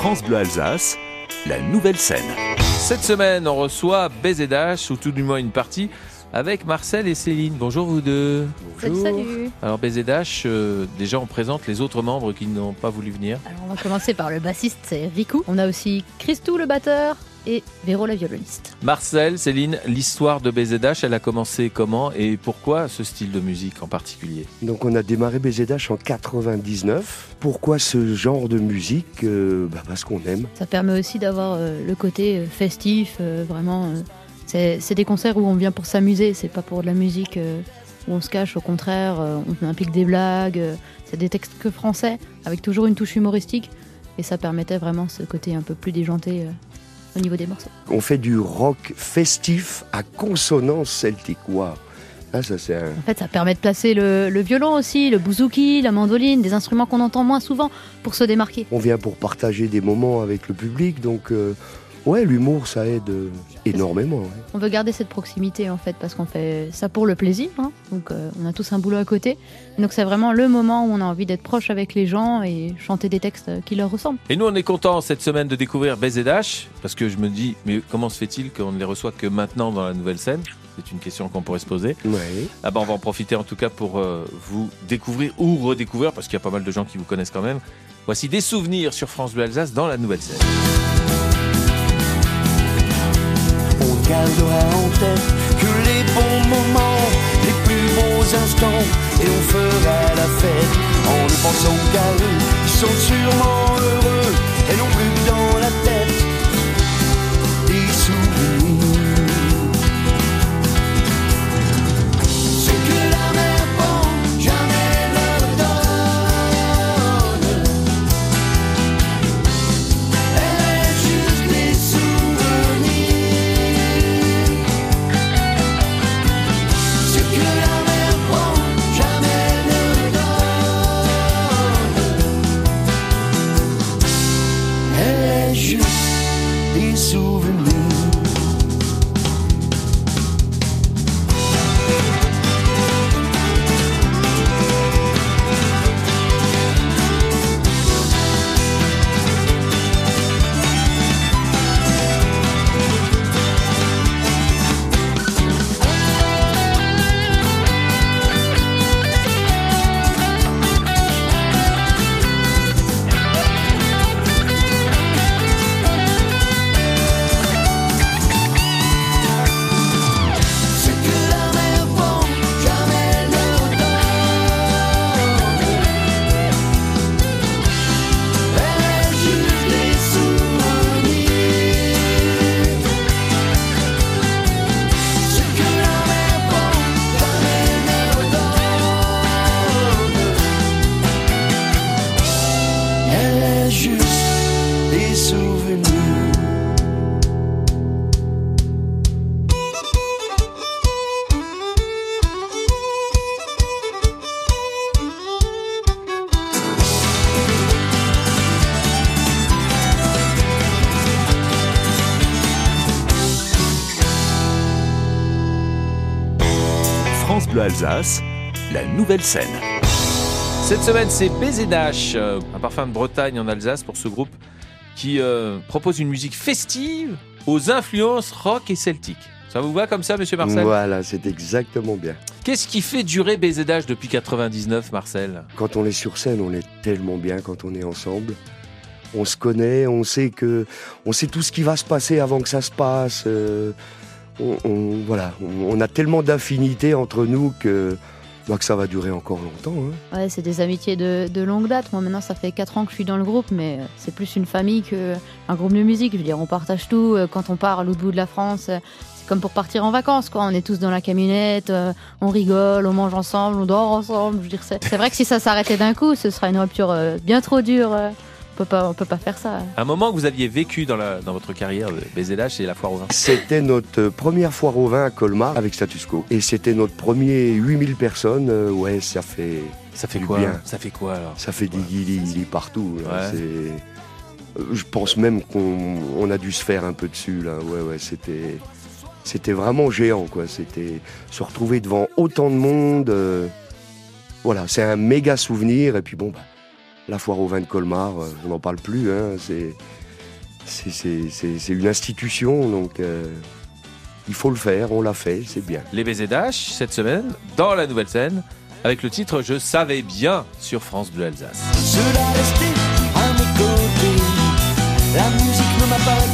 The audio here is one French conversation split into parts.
France Bleu Alsace, la nouvelle scène. Cette semaine, on reçoit BZH, ou tout du moins une partie, avec Marcel et Céline. Bonjour vous deux. Bonjour. Salut. Alors BZH, euh, déjà on présente les autres membres qui n'ont pas voulu venir. Alors on va commencer par le bassiste, c'est Riku. On a aussi Christou le batteur, et Véro la violoniste. Marcel, Céline, l'histoire de BZH, elle a commencé comment et pourquoi ce style de musique en particulier? Donc on a démarré BZH en 99. Pourquoi ce genre de musique? Euh, bah Parce qu'on aime. Ça permet aussi d'avoir euh, le côté euh, festif, vraiment. c'est des concerts où on vient pour s'amuser, c'est pas pour de la musique où on se cache, au contraire, on implique des blagues. c'est des textes que français, avec toujours une touche humoristique. Et ça permettait vraiment ce côté un peu plus déjanté au niveau des morceaux. On fait du rock festif à consonance celtique. Ah, ça, En fait, ça permet de placer le, violon aussi, le bouzouki, la mandoline, des instruments qu'on entend moins souvent pour se démarquer. On vient pour partager des moments avec le public, donc euh, Ouais, l'humour, ça aide euh, énormément. On veut garder cette proximité en fait, parce qu'on fait ça pour le plaisir. Hein. Donc euh, on a tous un boulot à côté. Donc c'est vraiment le moment où on a envie d'être proche avec les gens et chanter des textes qui leur ressemblent. Et nous, on est content cette semaine de découvrir BZH, parce que je me dis, mais comment se fait-il qu'on ne les reçoit que maintenant dans la nouvelle scène? C'est une question qu'on pourrait se poser. Ah ben on va en profiter en tout cas pour euh, vous découvrir ou redécouvrir, parce qu'il y a pas mal de gens qui vous connaissent quand même. Voici des souvenirs sur France Bleu Alsace dans la nouvelle scène. Gardera en tête que les bons moments, les plus beaux instants, et on fera la fête en ne pensant qu'à eux, souvenir Alsace, la nouvelle scène. Cette semaine, c'est BZH, euh, un parfum de Bretagne en Alsace pour ce groupe qui euh, propose une musique festive aux influences rock et celtiques. Ça vous va comme ça, monsieur Marcel? Voilà, c'est exactement bien. Qu'est-ce qui fait durer BZH depuis 99, Marcel? Quand on est sur scène, on est tellement bien quand on est ensemble. On se connaît, on sait que, on sait tout ce qui va se passer avant que ça se passe. Euh, on, voilà, on, a tellement d'affinités entre nous que, bah, que ça va durer encore longtemps. Hein. Ouais, c'est des amitiés de, longue date. Moi, maintenant, ça fait 4 ans que je suis dans le groupe, mais euh, c'est plus une famille qu'un groupe de musique. Je veux dire, on partage tout. Euh, quand on part à l'autre bout de la France, euh, c'est comme pour partir en vacances, quoi. On est tous dans la camionnette, on rigole, on mange ensemble, on dort ensemble. Je veux dire, c'est vrai que si ça s'arrêtait d'un coup, ce serait une rupture bien trop dure peut pas, on peut pas faire ça. Un moment que vous aviez vécu dans, la, dans votre carrière de BZH, c'est la foire au vin. C'était notre première foire au vin à Colmar avec Status Quo. Et c'était notre premier 8000 personnes. Euh, ouais, ça fait. Ça fait quoi bien. Ça fait quoi alors Ça fait des guilis partout. Je pense même qu'on a dû se faire un peu dessus là. Ouais, ouais, c'était. C'était vraiment géant, quoi. C'était se retrouver devant autant de monde. Euh, voilà, c'est un méga souvenir. Et puis bon, bah, la foire au vin de Colmar, euh, on n'en parle plus. Hein, c'est, c'est, c'est- c'est- c'est une institution, donc euh, il faut le faire, on l'a fait, c'est bien. Les BZH, cette semaine, dans la nouvelle scène, avec le titre Je savais bien sur France Bleu Alsace. Restait à mes côtés. La musique ne m'a pas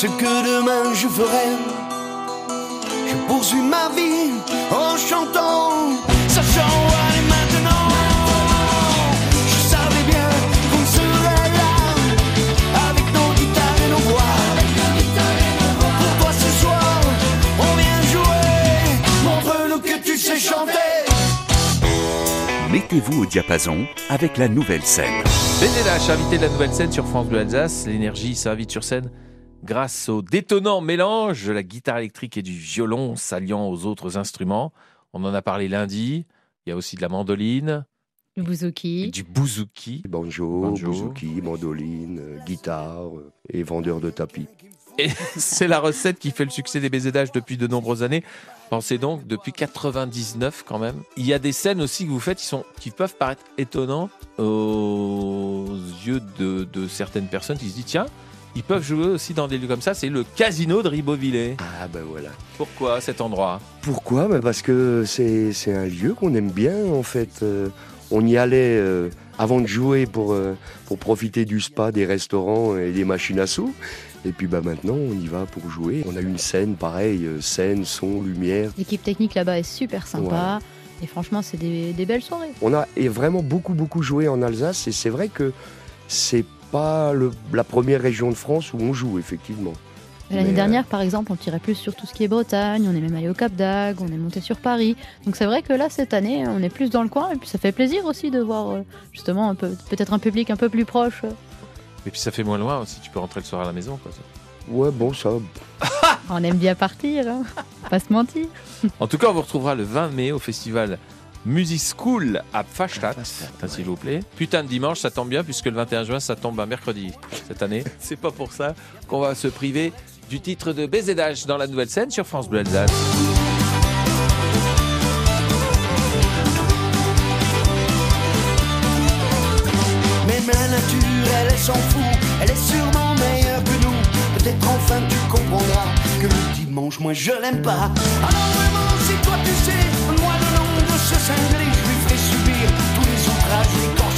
ce que demain je ferai. Je poursuis ma vie en chantant, sachant où aller maintenant. Je savais bien qu'on serait là, avec nos guitares et nos voix. Pour toi ce soir, on vient jouer. Montre-nous que tu sais chanter. Mettez-vous au diapason avec la nouvelle scène. BZH, invité de la nouvelle scène sur France Bleu Alsace. L'énergie s'invite sur scène grâce au détonnant mélange de la guitare électrique et du violon s'alliant aux autres instruments. On en a parlé lundi. Il y a aussi de la mandoline, et bouzouki. du bouzouki. Banjo, Banjo. bouzouki, mandoline, euh, guitare euh, et vendeur de tapis. Et c'est la recette qui fait le succès des BZH depuis de nombreuses années. Pensez donc, depuis 99 quand même. Il y a des scènes aussi que vous faites qui, sont, qui peuvent paraître étonnantes aux yeux de, de certaines personnes qui se disent tiens, ils peuvent jouer aussi dans des lieux comme ça. C'est le casino de Ribeauvillé. Ah ben voilà. Pourquoi cet endroit? Pourquoi? Ben Parce que c'est c'est un lieu qu'on aime bien en fait. Euh, on y allait euh, avant de jouer pour, euh, pour profiter du spa, des restaurants et des machines à sous. Et puis bah, maintenant on y va pour jouer. On a une scène pareille, scène, son, lumière. L'équipe technique là-bas est super sympa. Et franchement, c'est des, des belles soirées. On a et vraiment beaucoup beaucoup joué en Alsace et c'est vrai que c'est pas le- la première région de France où on joue effectivement. L'année Mais, dernière, par exemple, on tirait plus sur tout ce qui est Bretagne. On est même allé au Cap d'Agde, on est monté sur Paris. Donc c'est vrai que là, cette année, on est plus dans le coin. Et puis ça fait plaisir aussi de voir euh, justement un peu, peut-être un public un peu plus proche. Et puis ça fait moins loin aussi. Tu peux rentrer le soir à la maison. Quoi. Ouais bon ça. On aime bien partir, hein. pas se mentir. En tout cas, on vous retrouvera le 20 mai au festival Music School à Pfastatt, s'il vous plaît. Putain de dimanche, ça tombe bien puisque le 21 juin, ça tombe un mercredi cette année. C'est pas pour ça qu'on va se priver du titre de BZH dans la nouvelle scène sur France Bleu Alsace. Même la nature, elle, elle s'en fout. Elle est sûrement meilleure que nous. Peut-être enfin tu comprendras que le dimanche, moi je l'aime pas. Alors vraiment, si toi tu sais, moi le ce cinglé, je lui ferai subir tous les outrages, les corches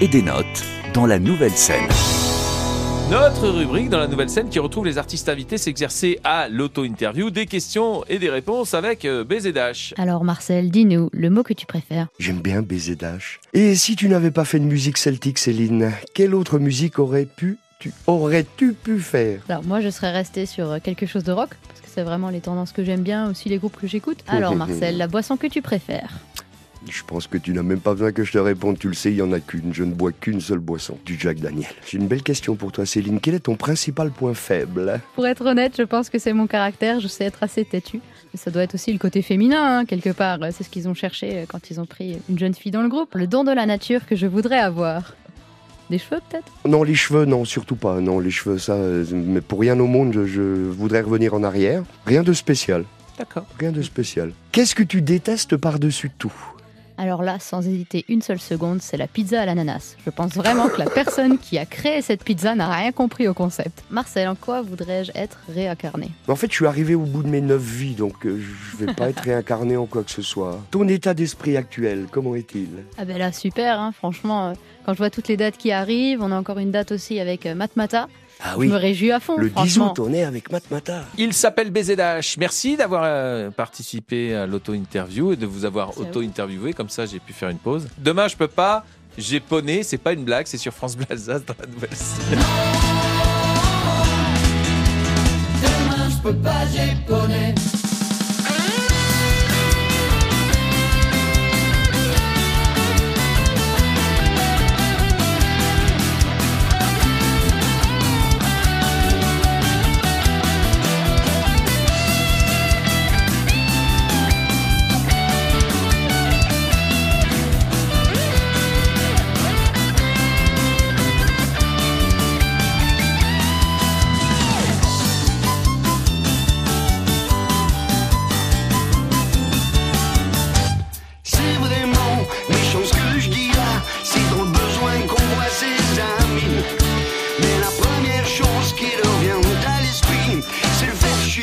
et des notes dans la nouvelle scène. Notre rubrique dans la nouvelle scène qui retrouve les artistes invités s'exercer à l'auto-interview, des questions et des réponses avec euh, BZH. Alors Marcel, dis-nous le mot que tu préfères. J'aime bien baiser Dash. Et si tu n'avais pas fait de musique celtique, Céline, quelle autre musique aurait pu, tu aurais-tu pu faire? Alors moi je serais restée sur euh, quelque chose de rock, parce que c'est vraiment les tendances que j'aime bien, aussi les groupes que j'écoute. Alors Marcel, la boisson que tu préfères? Je pense que tu n'as même pas besoin que je te réponde. Tu le sais, il y en a qu'une. Je ne bois qu'une seule boisson, du Jack Daniel. J'ai une belle question pour toi, Céline. Quel est ton principal point faible? Pour être honnête, je pense que c'est mon caractère, je sais être assez têtu. Mais ça doit être aussi le côté féminin, hein, quelque part. C'est ce qu'ils ont cherché euh, quand ils ont pris une jeune fille dans le groupe. Le don de la nature que je voudrais avoir. Des cheveux peut-être? Non, les cheveux, non, surtout pas. Non, les cheveux, ça. euh, Mais pour rien au monde, je, je voudrais revenir en arrière. Rien de spécial. D'accord. Rien de spécial. Qu'est-ce que tu détestes par-dessus tout? Alors là, sans hésiter une seule seconde, c'est la pizza à l'ananas. Je pense vraiment que la personne qui a créé cette pizza n'a rien compris au concept. Marcel, en quoi voudrais-je être réincarné? Mais En fait, je suis arrivé au bout de mes neuf vies, donc euh, je vais pas être réincarné en quoi que ce soit. Ton état d'esprit actuel, comment est-il? Ah ben là, super, hein, franchement. euh, Quand je vois toutes les dates qui arrivent, on a encore une date aussi avec euh, Matmata. Ah Je me réjouis à fond, le 10 franchement. août, on est avec Matmata. Il s'appelle BZH. Merci d'avoir euh, participé à l'auto-interview et de vous avoir auto-interviewé. Comme ça, j'ai pu faire une pause. Demain, je peux pas. J'ai poney. C'est pas une blague. C'est sur France Alsace dans la nouvelle scène. Demain je peux pas, j'ai poney.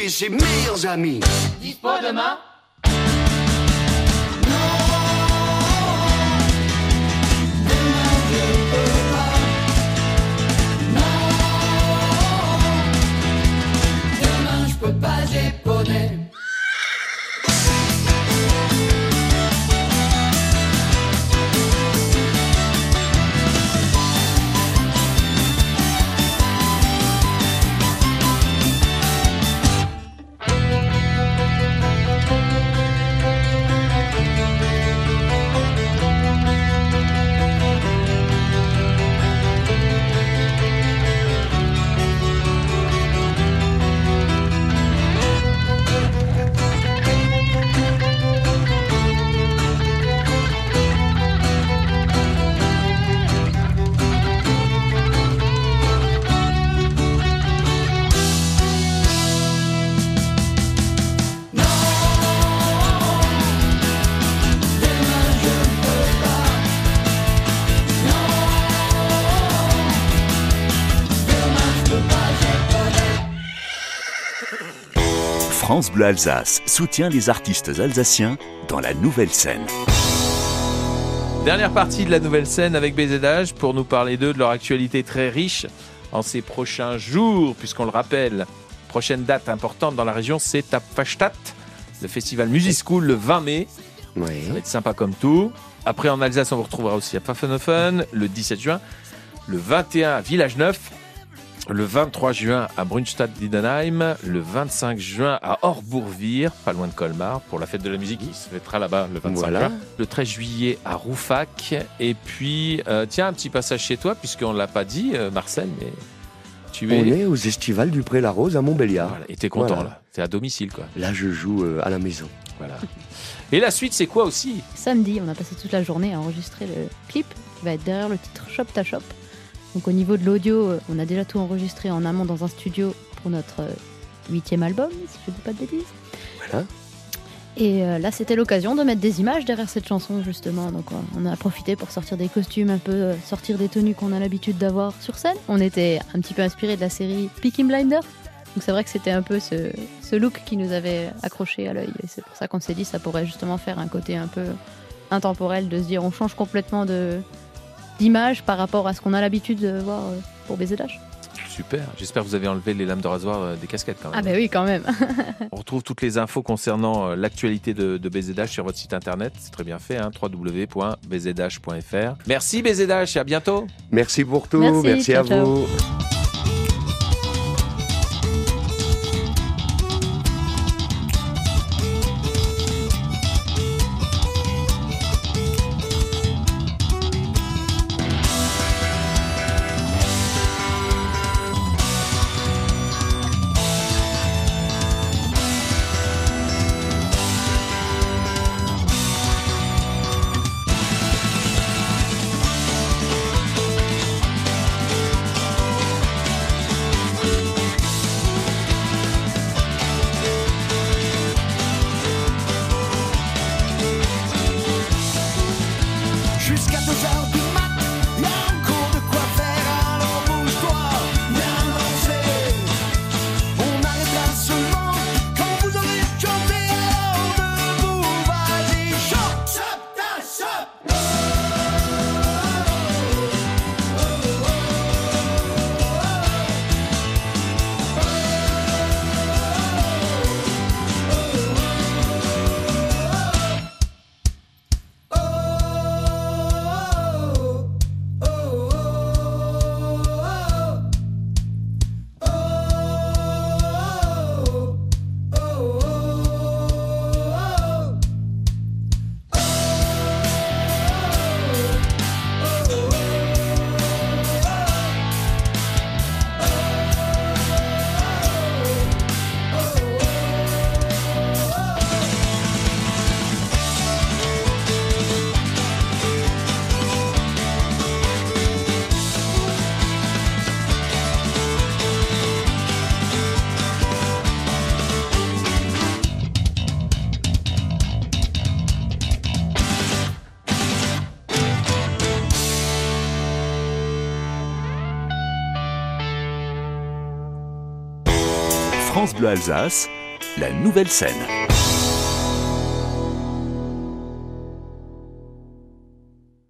Ses meilleurs amis. Dispo demain Demain je peux pas, j'ai France Bleu Alsace soutient les artistes alsaciens dans la nouvelle scène. Dernière partie de la nouvelle scène avec BZH pour nous parler d'eux, de leur actualité très riche en ces prochains jours, puisqu'on le rappelle, prochaine date importante dans la région, c'est à Pfastatt, le festival Music School le 20 mai. Ouais. Ça va être sympa comme tout. Après, en Alsace, on vous retrouvera aussi à Pfaffenhofen le 17 juin, le 21 à Village Neuf, le 23 juin à Brunstadt-Diedenheim, le 25 juin à Orbourvire, pas loin de Colmar, pour la fête de la musique qui se fêtera là-bas le 25 Voilà. juin. Le 13 juillet à Roufac. Et puis, euh, tiens, un petit passage chez toi, puisqu'on ne l'a pas dit, euh, Marcel, mais tu On es. est aux estivales du Pré-la-Rose à Montbéliard. Voilà, et t'es content Voilà. là. T'es à domicile, quoi. Là, je joue euh, à la maison. Voilà. Et la suite, c'est quoi aussi? Samedi, on a passé toute la journée à enregistrer le clip qui va être derrière le titre Shop Ta Shop. Donc au niveau de l'audio, euh, on a déjà tout enregistré en amont dans un studio pour notre euh, huitième album, si je ne dis pas de bêtises. Voilà. Et euh, là, c'était l'occasion de mettre des images derrière cette chanson, justement. Donc, on a profité pour sortir des costumes, un peu euh, sortir des tenues qu'on a l'habitude d'avoir sur scène. On était un petit peu inspiré de la série Peaky Blinders. Donc, c'est vrai que c'était un peu ce, ce look qui nous avait accroché à l'œil. Et c'est pour ça qu'on s'est dit ça pourrait justement faire un côté un peu intemporel de se dire on change complètement de d'image par rapport à ce qu'on a l'habitude de voir euh, pour BZH. Super. J'espère que vous avez enlevé les lames de rasoir euh, des casquettes quand même. Ah bah oui, quand même. On retrouve toutes les infos concernant euh, l'actualité de, de BZH sur votre site internet. C'est très bien fait, hein, www.bzh.fr. Merci BZH, à bientôt. Merci pour tout, Merci, merci, à ciao. vous. Bleu Alsace, la nouvelle scène.